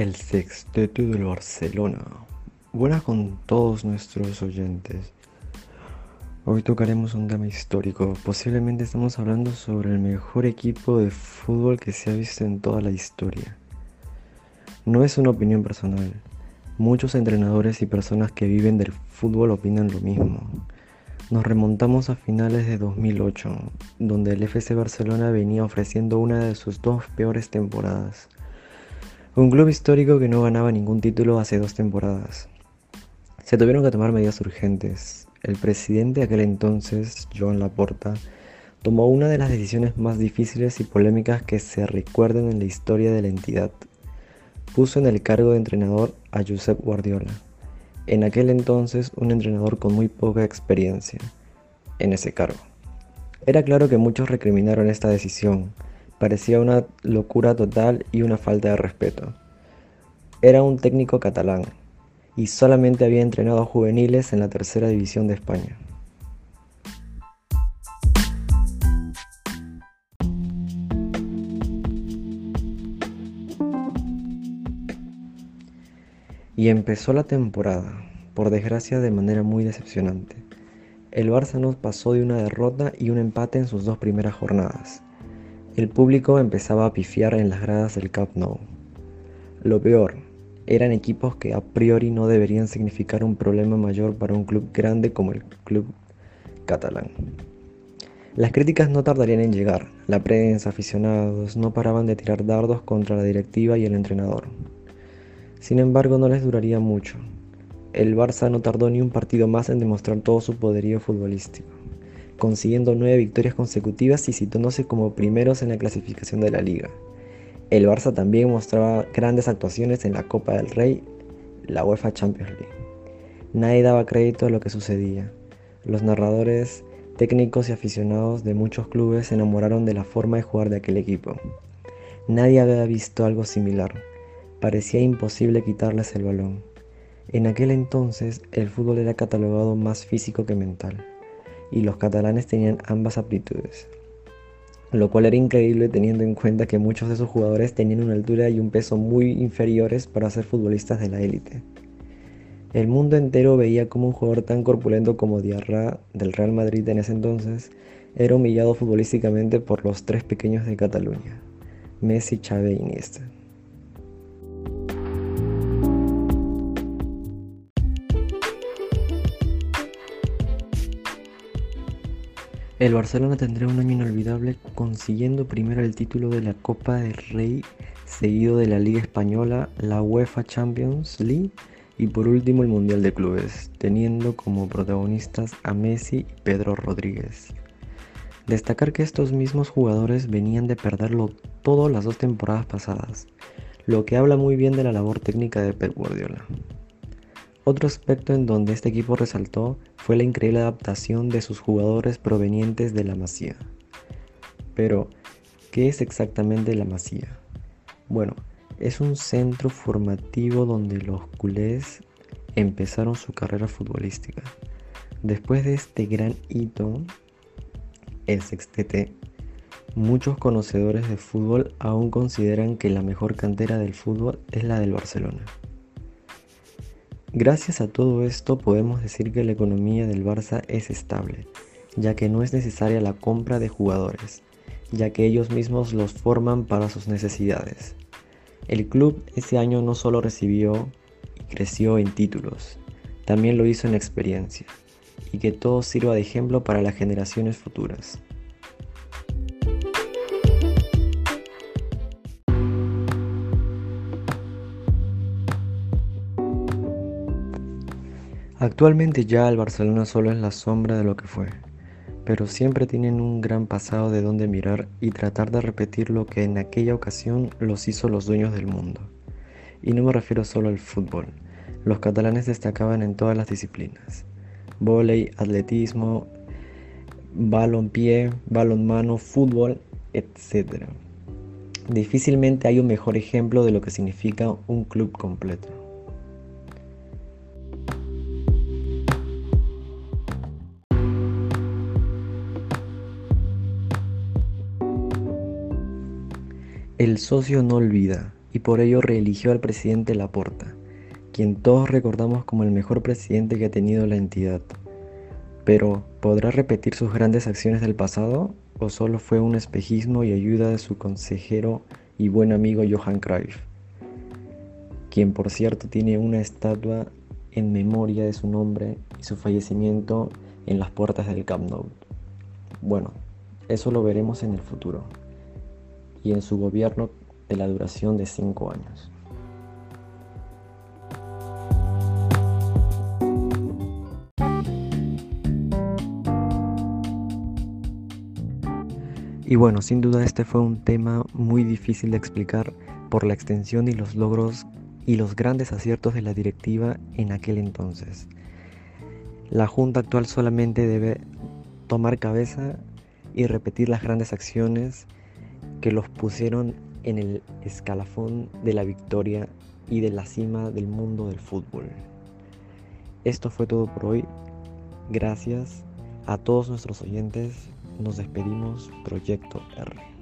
El sexteto del Barcelona. Buenas con todos nuestros oyentes. Hoy tocaremos un tema histórico. Posiblemente estamos hablando sobre el mejor equipo de fútbol que se ha visto en toda la historia. No es una opinión personal. Muchos entrenadores y personas que viven del fútbol opinan lo mismo. Nos remontamos a finales de 2008, donde el FC Barcelona venía ofreciendo una de sus dos peores temporadas. Un club histórico que no ganaba ningún título hace dos temporadas. Se tuvieron que tomar medidas urgentes. El presidente de aquel entonces, Joan Laporta, tomó una de las decisiones más difíciles y polémicas que se recuerden en la historia de la entidad. Puso en el cargo de entrenador a Josep Guardiola en aquel entonces un entrenador con muy poca experiencia en ese cargo. Era claro que muchos recriminaron esta decisión, parecía una locura total y una falta de respeto. Era un técnico catalán y solamente había entrenado a juveniles en la tercera división de España. Y empezó la temporada, por desgracia de manera muy decepcionante. El Barça nos pasó de una derrota y un empate en sus dos primeras jornadas. El público empezaba a pifiar en las gradas del Camp Nou. Lo peor, eran equipos que a priori no deberían significar un problema mayor para un club grande como el club catalán. Las críticas no tardarían en llegar. La prensa, aficionados, no paraban de tirar dardos contra la directiva y el entrenador. Sin embargo, no les duraría mucho. El Barça no tardó ni un partido más en demostrar todo su poderío futbolístico, consiguiendo nueve victorias consecutivas y situándose como primeros en la clasificación de la liga. El Barça también mostraba grandes actuaciones en la Copa del Rey, la UEFA Champions League. Nadie daba crédito a lo que sucedía. Los narradores, técnicos y aficionados de muchos clubes se enamoraron de la forma de jugar de aquel equipo. Nadie había visto algo similar parecía imposible quitarles el balón. En aquel entonces el fútbol era catalogado más físico que mental, y los catalanes tenían ambas aptitudes, lo cual era increíble teniendo en cuenta que muchos de esos jugadores tenían una altura y un peso muy inferiores para ser futbolistas de la élite. El mundo entero veía como un jugador tan corpulento como Diarra del Real Madrid en ese entonces era humillado futbolísticamente por los tres pequeños de Cataluña, Messi, Xavi e Iniesta. El Barcelona tendrá un año inolvidable consiguiendo primero el título de la Copa del Rey, seguido de la Liga Española, la UEFA Champions League y por último el Mundial de Clubes, teniendo como protagonistas a Messi y Pedro Rodríguez. Destacar que estos mismos jugadores venían de perderlo todo las dos temporadas pasadas, lo que habla muy bien de la labor técnica de Pep Guardiola. Otro aspecto en donde este equipo resaltó fue la increíble adaptación de sus jugadores provenientes de la Masía. Pero, ¿qué es exactamente la Masía? Bueno, es un centro formativo donde los culés empezaron su carrera futbolística. Después de este gran hito, el sextete, muchos conocedores de fútbol aún consideran que la mejor cantera del fútbol es la del Barcelona. Gracias a todo esto podemos decir que la economía del Barça es estable, ya que no es necesaria la compra de jugadores, ya que ellos mismos los forman para sus necesidades. El club ese año no solo recibió y creció en títulos, también lo hizo en experiencia, y que todo sirva de ejemplo para las generaciones futuras. Actualmente ya el Barcelona solo es la sombra de lo que fue, pero siempre tienen un gran pasado de donde mirar y tratar de repetir lo que en aquella ocasión los hizo los dueños del mundo. Y no me refiero solo al fútbol, los catalanes destacaban en todas las disciplinas, volei, atletismo, balonpié, balonmano, fútbol, etc. Difícilmente hay un mejor ejemplo de lo que significa un club completo. El socio no olvida, y por ello reeligió al presidente Laporta, quien todos recordamos como el mejor presidente que ha tenido la entidad. Pero, ¿podrá repetir sus grandes acciones del pasado o solo fue un espejismo y ayuda de su consejero y buen amigo Johan Cruyff? Quien por cierto tiene una estatua en memoria de su nombre y su fallecimiento en las puertas del Camp Nou. Bueno, eso lo veremos en el futuro y en su gobierno de la duración de cinco años. Y bueno, sin duda este fue un tema muy difícil de explicar por la extensión y los logros y los grandes aciertos de la directiva en aquel entonces. La Junta actual solamente debe tomar cabeza y repetir las grandes acciones que los pusieron en el escalafón de la victoria y de la cima del mundo del fútbol. Esto fue todo por hoy. Gracias a todos nuestros oyentes. Nos despedimos, Proyecto R.